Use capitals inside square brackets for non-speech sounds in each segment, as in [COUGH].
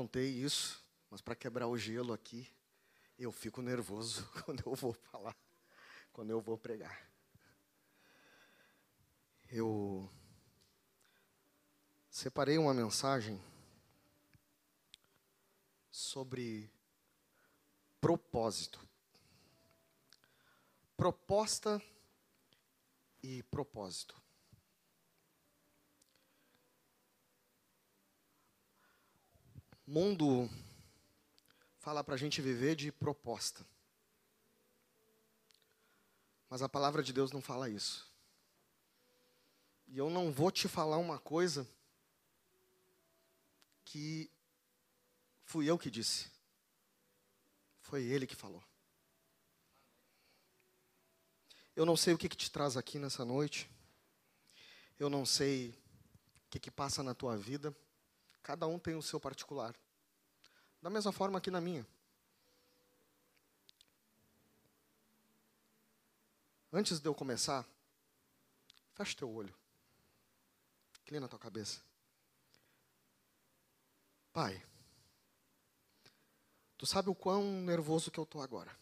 contei isso, mas para quebrar o gelo aqui, eu fico nervoso [LAUGHS] quando eu vou falar, quando eu vou pregar. Eu separei uma mensagem sobre propósito. Proposta e propósito. Mundo fala para a gente viver de proposta. Mas a palavra de Deus não fala isso. E eu não vou te falar uma coisa que fui eu que disse. Foi ele que falou. Eu não sei o que, que te traz aqui nessa noite. Eu não sei o que, que passa na tua vida. Cada um tem o seu particular. Da mesma forma aqui na minha. Antes de eu começar, fecha teu olho. Inclina tua cabeça. Pai, tu sabe o quão nervoso que eu estou agora.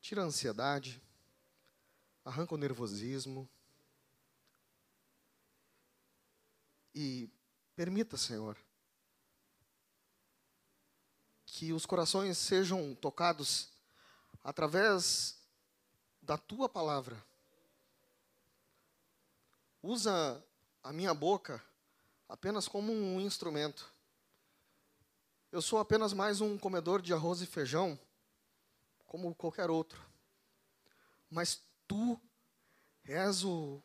Tira a ansiedade, arranca o nervosismo. E Permita, Senhor, que os corações sejam tocados através da tua palavra. Usa a minha boca apenas como um instrumento. Eu sou apenas mais um comedor de arroz e feijão, como qualquer outro. Mas tu és o,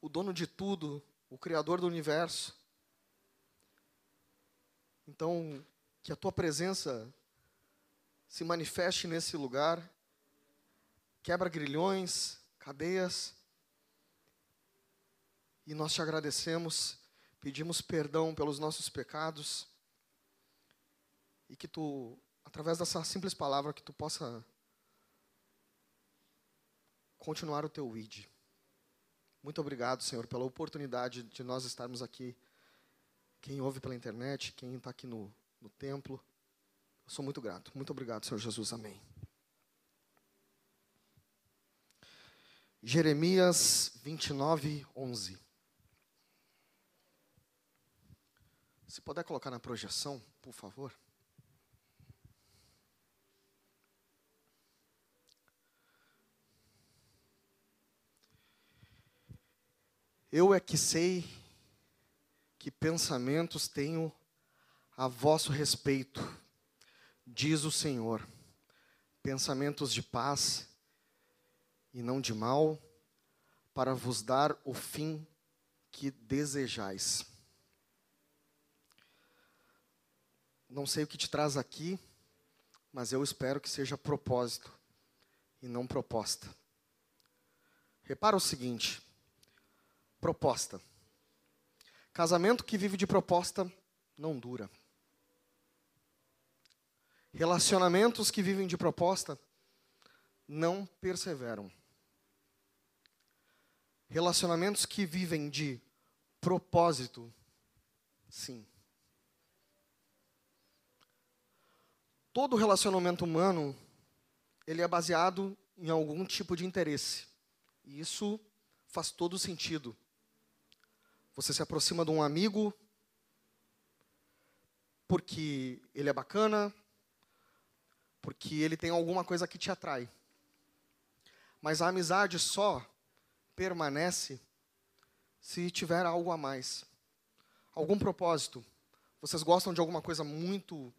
o dono de tudo, o Criador do universo. Então, que a tua presença se manifeste nesse lugar, quebra grilhões, cadeias, e nós te agradecemos, pedimos perdão pelos nossos pecados, e que tu, através dessa simples palavra, que tu possa continuar o teu id. Muito obrigado, Senhor, pela oportunidade de nós estarmos aqui. Quem ouve pela internet, quem está aqui no, no templo. Eu sou muito grato. Muito obrigado, Senhor Jesus. Amém. Jeremias 29, 11. Se puder colocar na projeção, por favor. Eu é que sei que pensamentos tenho a vosso respeito, diz o Senhor, pensamentos de paz e não de mal, para vos dar o fim que desejais. Não sei o que te traz aqui, mas eu espero que seja propósito e não proposta. Repara o seguinte: Proposta. Casamento que vive de proposta não dura. Relacionamentos que vivem de proposta não perseveram. Relacionamentos que vivem de propósito, sim. Todo relacionamento humano, ele é baseado em algum tipo de interesse. E isso faz todo sentido. Você se aproxima de um amigo porque ele é bacana, porque ele tem alguma coisa que te atrai. Mas a amizade só permanece se tiver algo a mais. Algum propósito. Vocês gostam de alguma coisa muito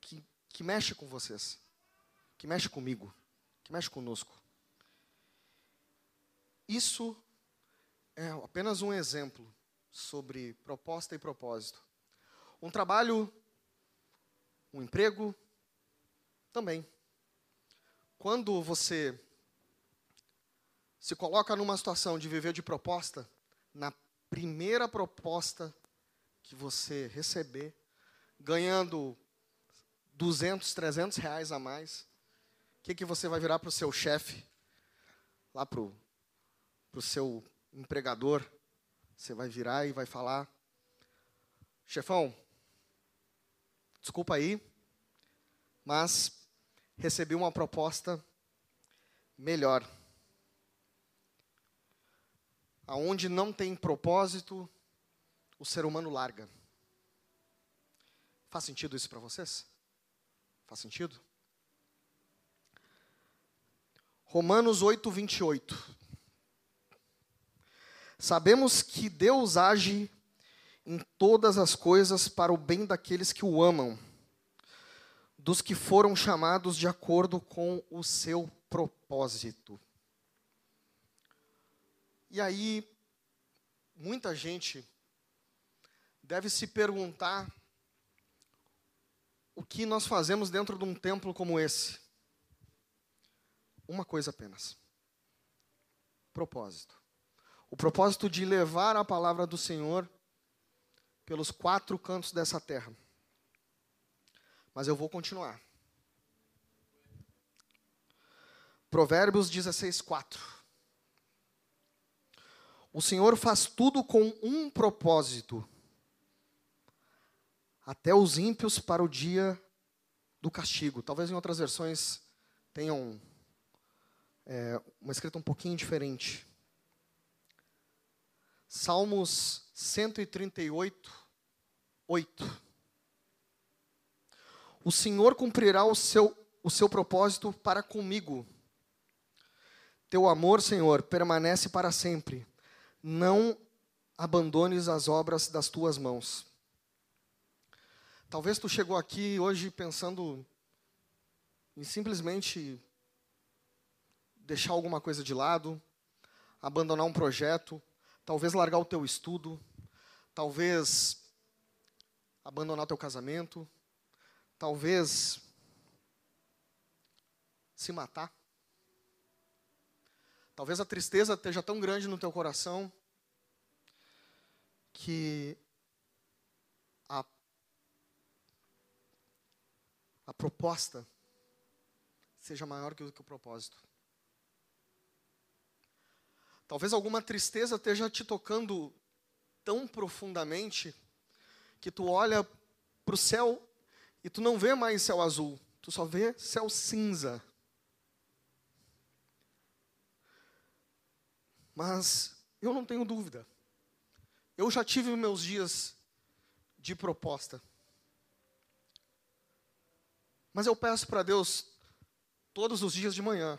que, que mexe com vocês, que mexe comigo, que mexe conosco. Isso é apenas um exemplo sobre proposta e propósito. Um trabalho, um emprego, também. Quando você se coloca numa situação de viver de proposta, na primeira proposta que você receber, ganhando 200, 300 reais a mais, o que, que você vai virar para o seu chefe, lá para o seu empregador, você vai virar e vai falar: chefão, desculpa aí, mas recebi uma proposta melhor. Aonde não tem propósito, o ser humano larga. Faz sentido isso para vocês? Faz sentido? Romanos 8, 28. Sabemos que Deus age em todas as coisas para o bem daqueles que o amam, dos que foram chamados de acordo com o seu propósito. E aí, muita gente deve se perguntar o que nós fazemos dentro de um templo como esse. Uma coisa apenas: propósito. O propósito de levar a palavra do Senhor pelos quatro cantos dessa terra. Mas eu vou continuar. Provérbios 16, 4. O Senhor faz tudo com um propósito, até os ímpios para o dia do castigo. Talvez em outras versões tenham é, uma escrita um pouquinho diferente. Salmos 138, 8. O Senhor cumprirá o seu, o seu propósito para comigo. Teu amor, Senhor, permanece para sempre. Não abandones as obras das tuas mãos. Talvez tu chegou aqui hoje pensando em simplesmente deixar alguma coisa de lado, abandonar um projeto, talvez largar o teu estudo, talvez abandonar o teu casamento, talvez se matar. Talvez a tristeza esteja tão grande no teu coração que a, a proposta seja maior que o, que o propósito. Talvez alguma tristeza esteja te tocando tão profundamente que tu olha para o céu e tu não vê mais céu azul, tu só vê céu cinza. Mas eu não tenho dúvida. Eu já tive meus dias de proposta. Mas eu peço para Deus todos os dias de manhã,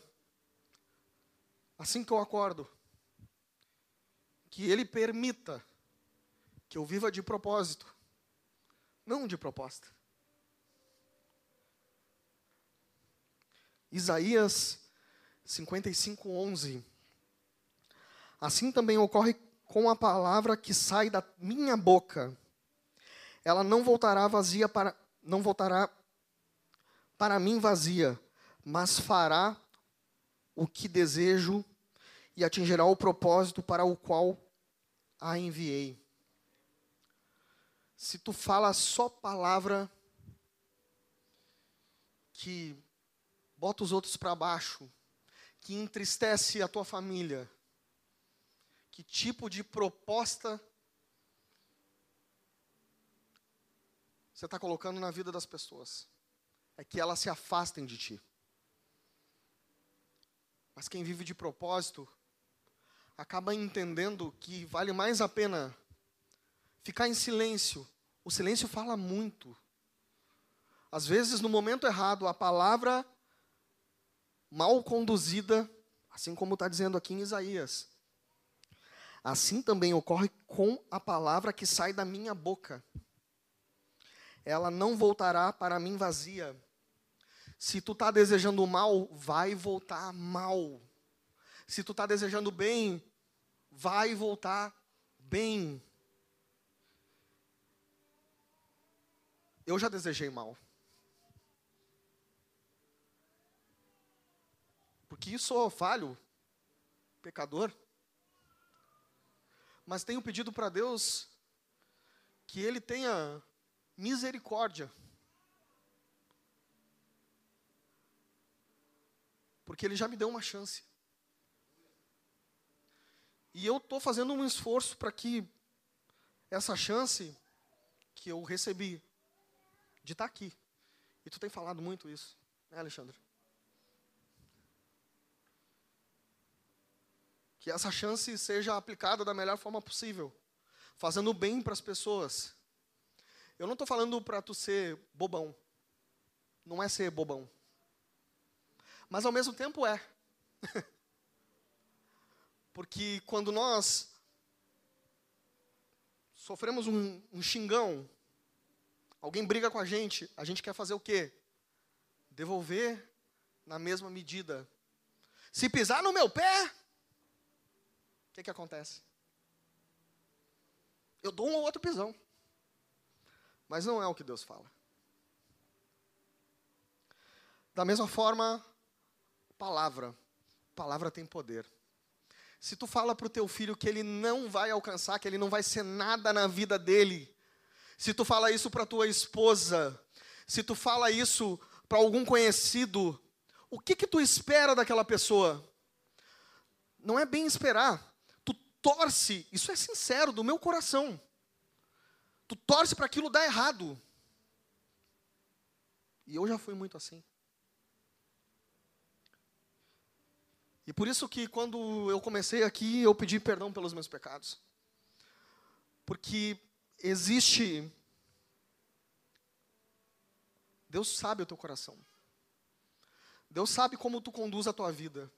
assim que eu acordo, que Ele permita que eu viva de propósito, não de proposta. Isaías 55, 11. Assim também ocorre com a palavra que sai da minha boca. Ela não voltará vazia para não voltará para mim vazia, mas fará o que desejo e atingirá o propósito para o qual a enviei. Se tu fala só palavra que bota os outros para baixo, que entristece a tua família, que tipo de proposta você está colocando na vida das pessoas? É que elas se afastem de ti. Mas quem vive de propósito acaba entendendo que vale mais a pena ficar em silêncio. O silêncio fala muito. Às vezes, no momento errado, a palavra mal conduzida, assim como está dizendo aqui em Isaías. Assim também ocorre com a palavra que sai da minha boca. Ela não voltará para mim vazia. Se tu está desejando mal, vai voltar mal. Se tu está desejando bem, vai voltar bem. Eu já desejei mal. Porque sou falho, pecador. Mas tenho pedido para Deus que Ele tenha misericórdia. Porque Ele já me deu uma chance. E eu estou fazendo um esforço para que essa chance que eu recebi de estar aqui. E tu tem falado muito isso, né, Alexandre? Que essa chance seja aplicada da melhor forma possível, fazendo bem para as pessoas. Eu não estou falando para tu ser bobão. Não é ser bobão. Mas ao mesmo tempo é. [LAUGHS] Porque quando nós sofremos um, um xingão, alguém briga com a gente, a gente quer fazer o quê? Devolver na mesma medida. Se pisar no meu pé, o que, que acontece? Eu dou um ou outro pisão. Mas não é o que Deus fala. Da mesma forma, palavra. Palavra tem poder. Se tu fala para o teu filho que ele não vai alcançar, que ele não vai ser nada na vida dele, se tu fala isso para tua esposa, se tu fala isso para algum conhecido, o que que tu espera daquela pessoa? Não é bem esperar. Torce, isso é sincero do meu coração. Tu torce para aquilo dar errado. E eu já fui muito assim. E por isso que quando eu comecei aqui, eu pedi perdão pelos meus pecados. Porque existe Deus sabe o teu coração. Deus sabe como tu conduz a tua vida.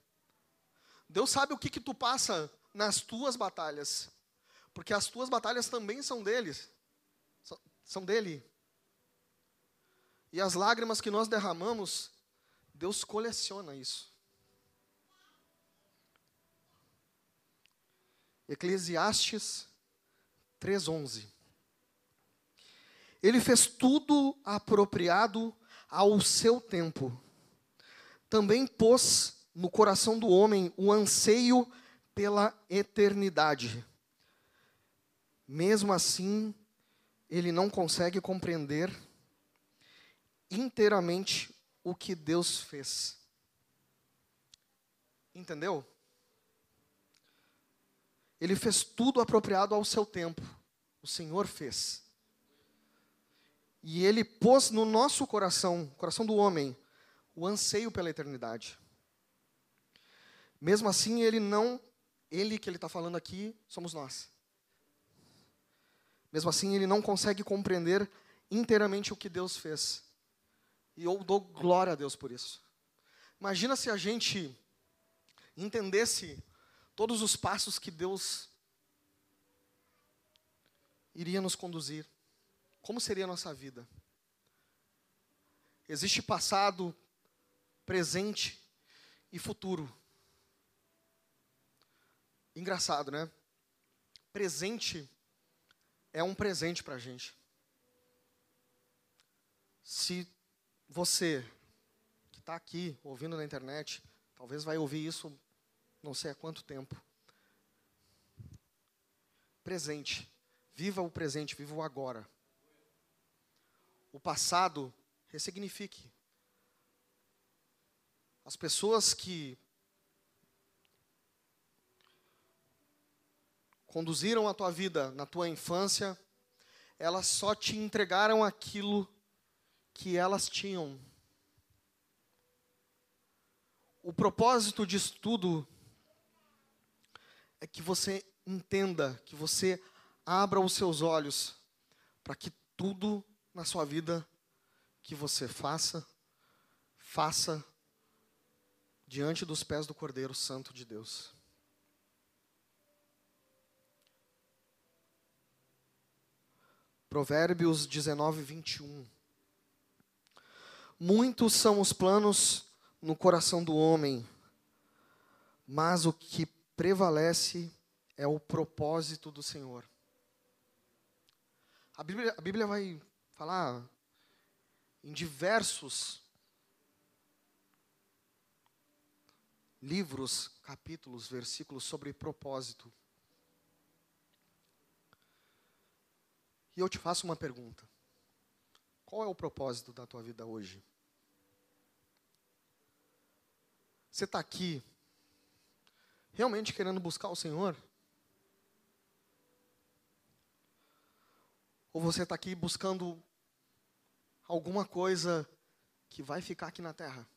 Deus sabe o que que tu passa nas tuas batalhas. Porque as tuas batalhas também são deles. São dele. E as lágrimas que nós derramamos, Deus coleciona isso. Eclesiastes 3:11. Ele fez tudo apropriado ao seu tempo. Também pôs no coração do homem o anseio pela eternidade. Mesmo assim, ele não consegue compreender inteiramente o que Deus fez. Entendeu? Ele fez tudo apropriado ao seu tempo. O Senhor fez. E ele pôs no nosso coração, coração do homem, o anseio pela eternidade. Mesmo assim, ele não, ele que ele está falando aqui, somos nós. Mesmo assim, ele não consegue compreender inteiramente o que Deus fez. E eu dou glória a Deus por isso. Imagina se a gente entendesse todos os passos que Deus iria nos conduzir. Como seria a nossa vida? Existe passado, presente e futuro. Engraçado, né? Presente é um presente para a gente. Se você que está aqui ouvindo na internet, talvez vai ouvir isso não sei há quanto tempo. Presente. Viva o presente, viva o agora. O passado, ressignifique. As pessoas que conduziram a tua vida na tua infância, elas só te entregaram aquilo que elas tinham. O propósito disso tudo é que você entenda, que você abra os seus olhos para que tudo na sua vida que você faça, faça diante dos pés do Cordeiro Santo de Deus. Provérbios 19, 21. Muitos são os planos no coração do homem, mas o que prevalece é o propósito do Senhor. A Bíblia, a Bíblia vai falar em diversos livros, capítulos, versículos sobre propósito. Eu te faço uma pergunta: qual é o propósito da tua vida hoje? Você está aqui realmente querendo buscar o Senhor? Ou você está aqui buscando alguma coisa que vai ficar aqui na terra?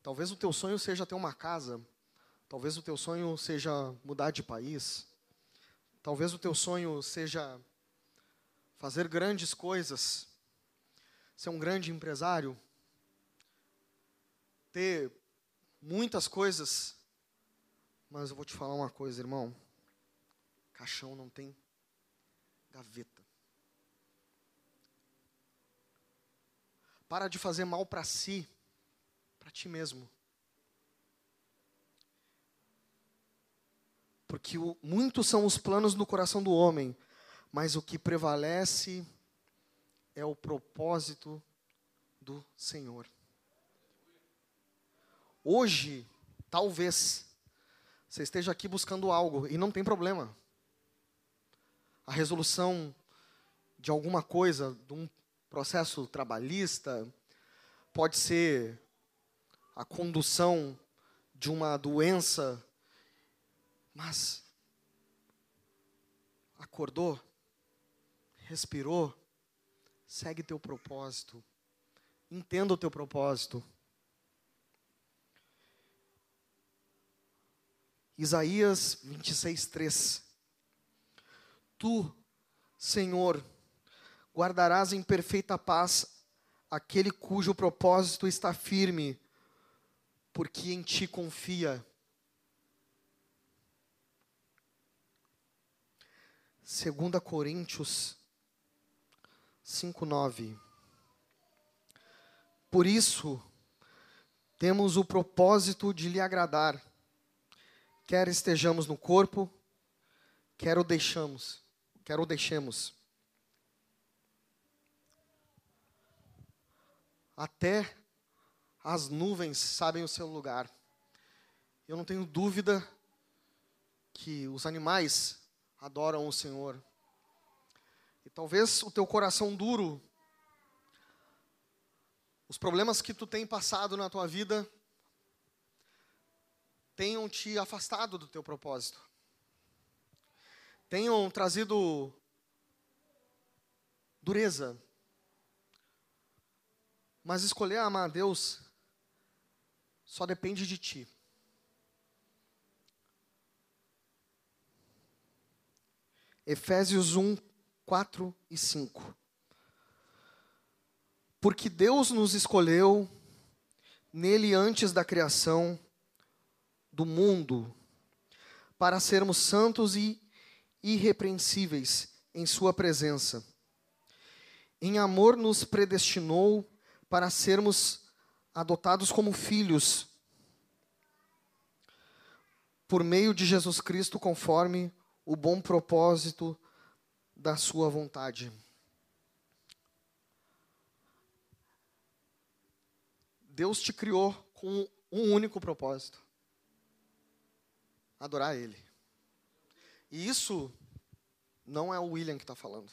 Talvez o teu sonho seja ter uma casa, talvez o teu sonho seja mudar de país, talvez o teu sonho seja fazer grandes coisas, ser um grande empresário, ter muitas coisas, mas eu vou te falar uma coisa, irmão. Caixão não tem gaveta. Para de fazer mal para si, para ti mesmo. Porque o, muitos são os planos no coração do homem, mas o que prevalece é o propósito do Senhor. Hoje, talvez, você esteja aqui buscando algo e não tem problema. A resolução de alguma coisa, de um processo trabalhista, pode ser a condução de uma doença, mas acordou, respirou, segue teu propósito, entenda o teu propósito. Isaías 26, 3. Tu, Senhor, guardarás em perfeita paz aquele cujo propósito está firme, porque em ti confia. Segunda Coríntios 5:9 Por isso temos o propósito de lhe agradar quer estejamos no corpo, quer o deixamos, quer o deixemos. Até as nuvens sabem o seu lugar. Eu não tenho dúvida que os animais adoram o Senhor. E talvez o teu coração duro, os problemas que tu tem passado na tua vida, tenham te afastado do teu propósito. Tenham trazido dureza. Mas escolher amar a Deus só depende de ti. Efésios 1, 4 e 5. Porque Deus nos escolheu nele antes da criação do mundo, para sermos santos e irrepreensíveis em Sua presença. Em amor nos predestinou para sermos adotados como filhos por meio de Jesus Cristo, conforme o bom propósito da Sua vontade. Deus te criou com um único propósito adorar Ele. E isso não é o William que está falando.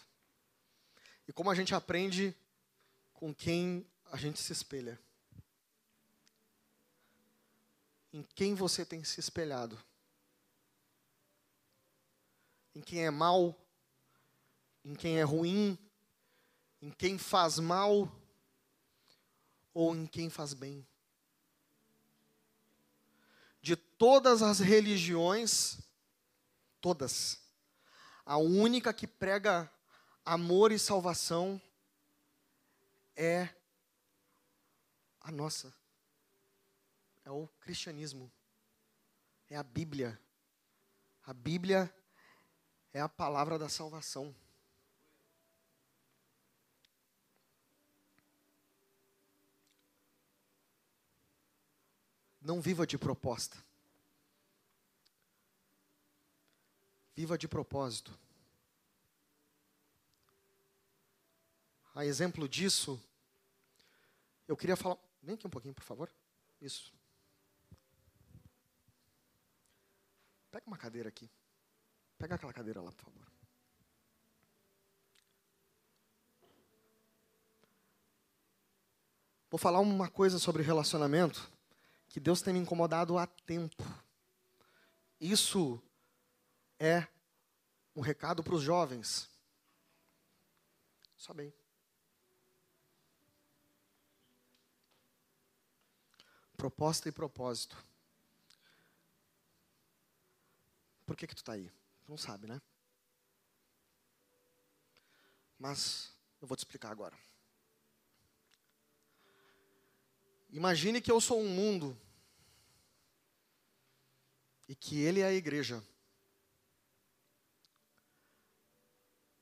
E como a gente aprende com quem a gente se espelha. Em quem você tem se espelhado? Em quem é mal? Em quem é ruim? Em quem faz mal? Ou em quem faz bem? de todas as religiões, todas, a única que prega amor e salvação é a nossa. É o cristianismo. É a Bíblia. A Bíblia é a palavra da salvação. Não viva de proposta. Viva de propósito. A exemplo disso, eu queria falar. Vem aqui um pouquinho, por favor. Isso. Pega uma cadeira aqui. Pega aquela cadeira lá, por favor. Vou falar uma coisa sobre relacionamento que Deus tem me incomodado há tempo. Isso é um recado para os jovens. Só bem. Proposta e propósito. Por que que tu está aí? Não sabe, né? Mas eu vou te explicar agora. Imagine que eu sou um mundo e que ele é a igreja.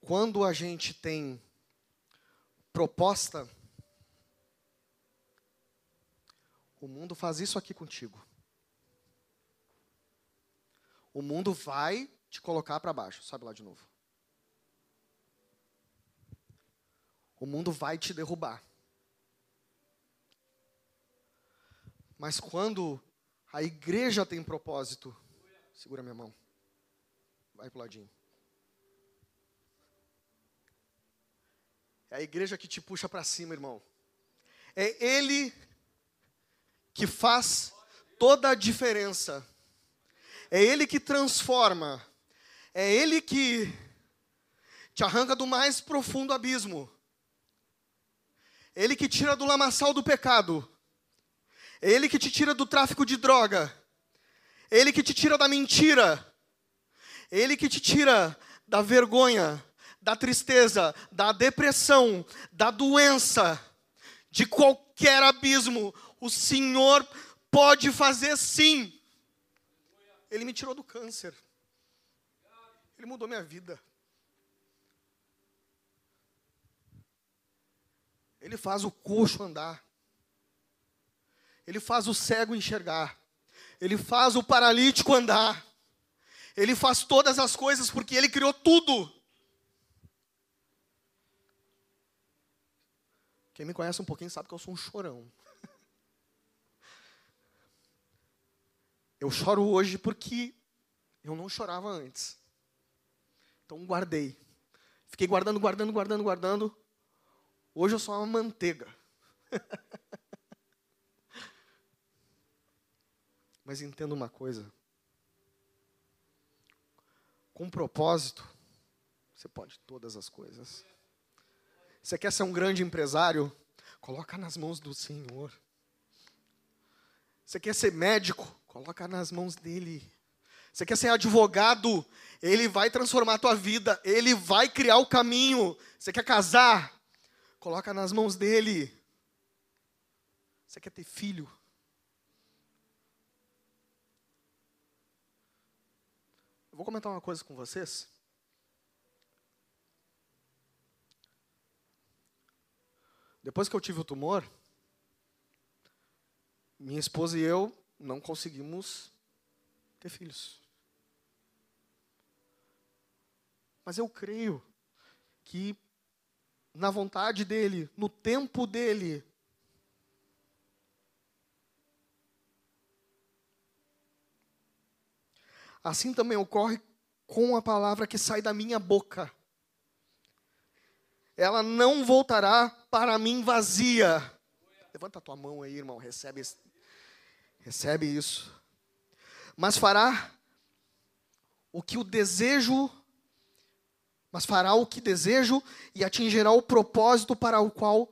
Quando a gente tem proposta, o mundo faz isso aqui contigo. O mundo vai te colocar para baixo. Sobe lá de novo. O mundo vai te derrubar. Mas quando a igreja tem propósito, segura minha mão. Vai pro ladinho. É a igreja que te puxa para cima, irmão. É ele que faz toda a diferença. É ele que transforma. É ele que te arranca do mais profundo abismo. Ele que tira do lamaçal do pecado. Ele que te tira do tráfico de droga. Ele que te tira da mentira. Ele que te tira da vergonha, da tristeza, da depressão, da doença, de qualquer abismo. O Senhor pode fazer sim. Ele me tirou do câncer. Ele mudou minha vida. Ele faz o coxo andar. Ele faz o cego enxergar. Ele faz o paralítico andar. Ele faz todas as coisas porque ele criou tudo. Quem me conhece um pouquinho sabe que eu sou um chorão. [LAUGHS] Eu choro hoje porque eu não chorava antes. Então guardei. Fiquei guardando, guardando, guardando, guardando. Hoje eu sou uma manteiga. [LAUGHS] Mas entenda uma coisa. Com propósito, você pode todas as coisas. Você quer ser um grande empresário? Coloca nas mãos do Senhor. Você quer ser médico? Coloca nas mãos dele. Você quer ser advogado? Ele vai transformar a tua vida. Ele vai criar o caminho. Você quer casar? Coloca nas mãos dele. Você quer ter filho? Eu vou comentar uma coisa com vocês. Depois que eu tive o tumor, minha esposa e eu não conseguimos ter filhos. Mas eu creio que na vontade dele, no tempo dele, assim também ocorre com a palavra que sai da minha boca. Ela não voltará para mim vazia. Levanta a tua mão aí, irmão, recebe, recebe isso. Mas fará o que o desejo, mas fará o que desejo e atingirá o propósito para o qual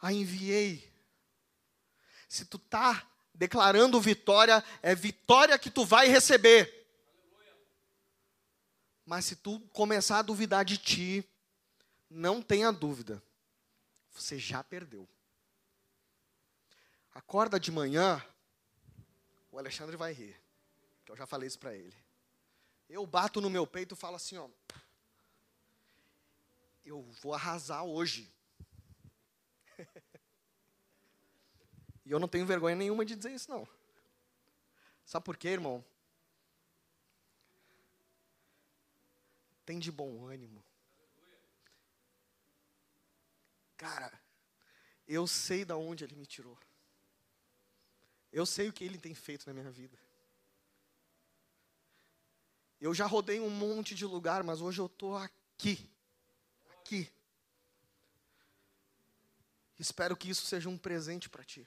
a enviei. Se tu tá declarando vitória, é vitória que tu vai receber. Mas se tu começar a duvidar de ti, não tenha dúvida, você já perdeu. Acorda de manhã, o Alexandre vai rir, que eu já falei isso para ele. Eu bato no meu peito e falo assim, ó, eu vou arrasar hoje. [LAUGHS] E eu não tenho vergonha nenhuma de dizer isso, não. Sabe por quê, irmão? Tem de bom ânimo. Cara, eu sei da onde ele me tirou. Eu sei o que ele tem feito na minha vida. Eu já rodei um monte de lugar, mas hoje eu estou aqui. Aqui. Espero que isso seja um presente para ti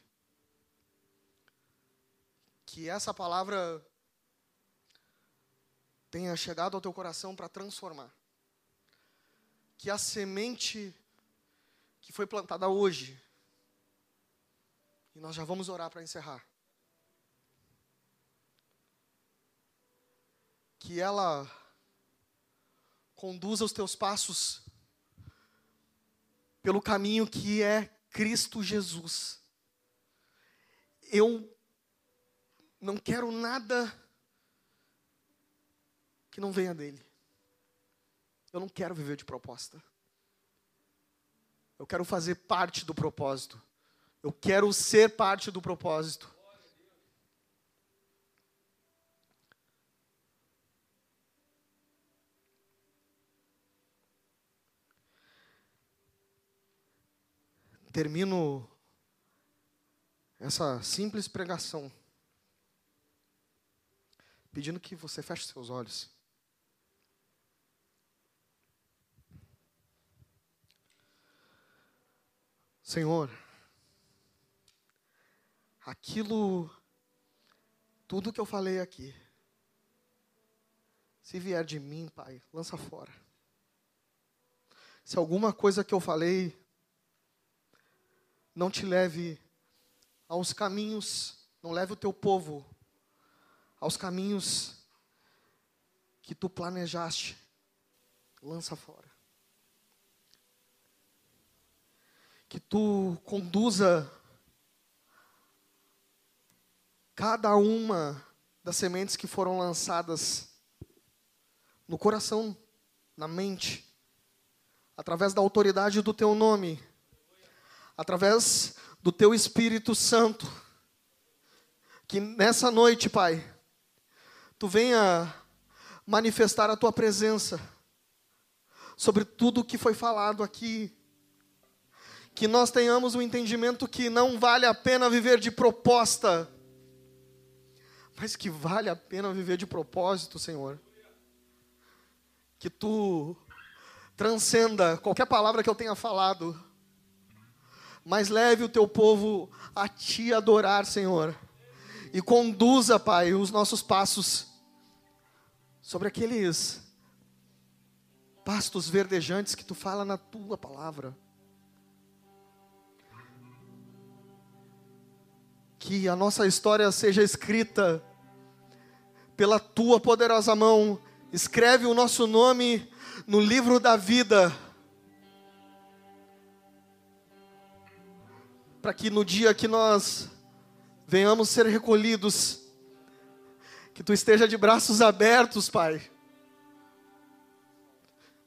que essa palavra tenha chegado ao teu coração para transformar. Que a semente que foi plantada hoje, e nós já vamos orar para encerrar. Que ela conduza os teus passos pelo caminho que é Cristo Jesus. Eu não quero nada que não venha dele. Eu não quero viver de proposta. Eu quero fazer parte do propósito. Eu quero ser parte do propósito. Termino essa simples pregação pedindo que você feche seus olhos. Senhor, aquilo, tudo que eu falei aqui, se vier de mim, Pai, lança fora. Se alguma coisa que eu falei não te leve aos caminhos, não leve o teu povo aos caminhos que tu planejaste, lança fora. que tu conduza cada uma das sementes que foram lançadas no coração, na mente, através da autoridade do teu nome, através do teu Espírito Santo. Que nessa noite, Pai, tu venha manifestar a tua presença sobre tudo o que foi falado aqui que nós tenhamos o um entendimento que não vale a pena viver de proposta, mas que vale a pena viver de propósito, Senhor. Que tu transcenda qualquer palavra que eu tenha falado, mas leve o teu povo a te adorar, Senhor, e conduza, Pai, os nossos passos sobre aqueles pastos verdejantes que tu fala na tua palavra. que a nossa história seja escrita pela tua poderosa mão. Escreve o nosso nome no livro da vida. Para que no dia que nós venhamos ser recolhidos, que tu esteja de braços abertos, Pai,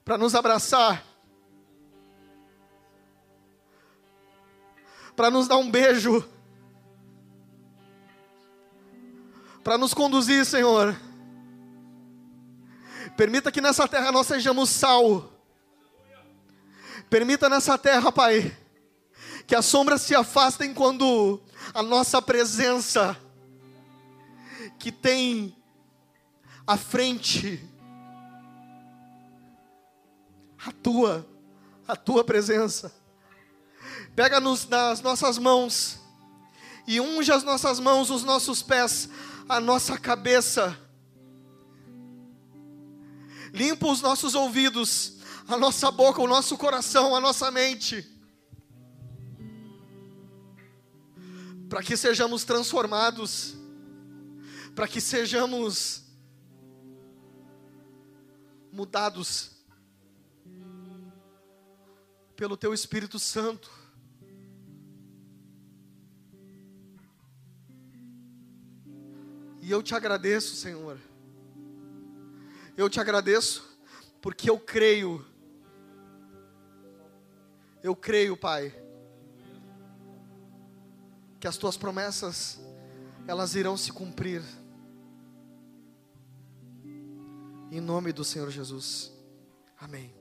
para nos abraçar, para nos dar um beijo para nos conduzir, Senhor. Permita que nessa terra nós sejamos sal. Permita nessa terra, Pai, que as sombras se afastem quando a nossa presença, que tem à frente a tua, a tua presença. Pega-nos nas nossas mãos e unge as nossas mãos, os nossos pés, a nossa cabeça, limpa os nossos ouvidos, a nossa boca, o nosso coração, a nossa mente, para que sejamos transformados, para que sejamos mudados pelo Teu Espírito Santo. E eu te agradeço, Senhor. Eu te agradeço porque eu creio. Eu creio, Pai, que as tuas promessas elas irão se cumprir. Em nome do Senhor Jesus. Amém.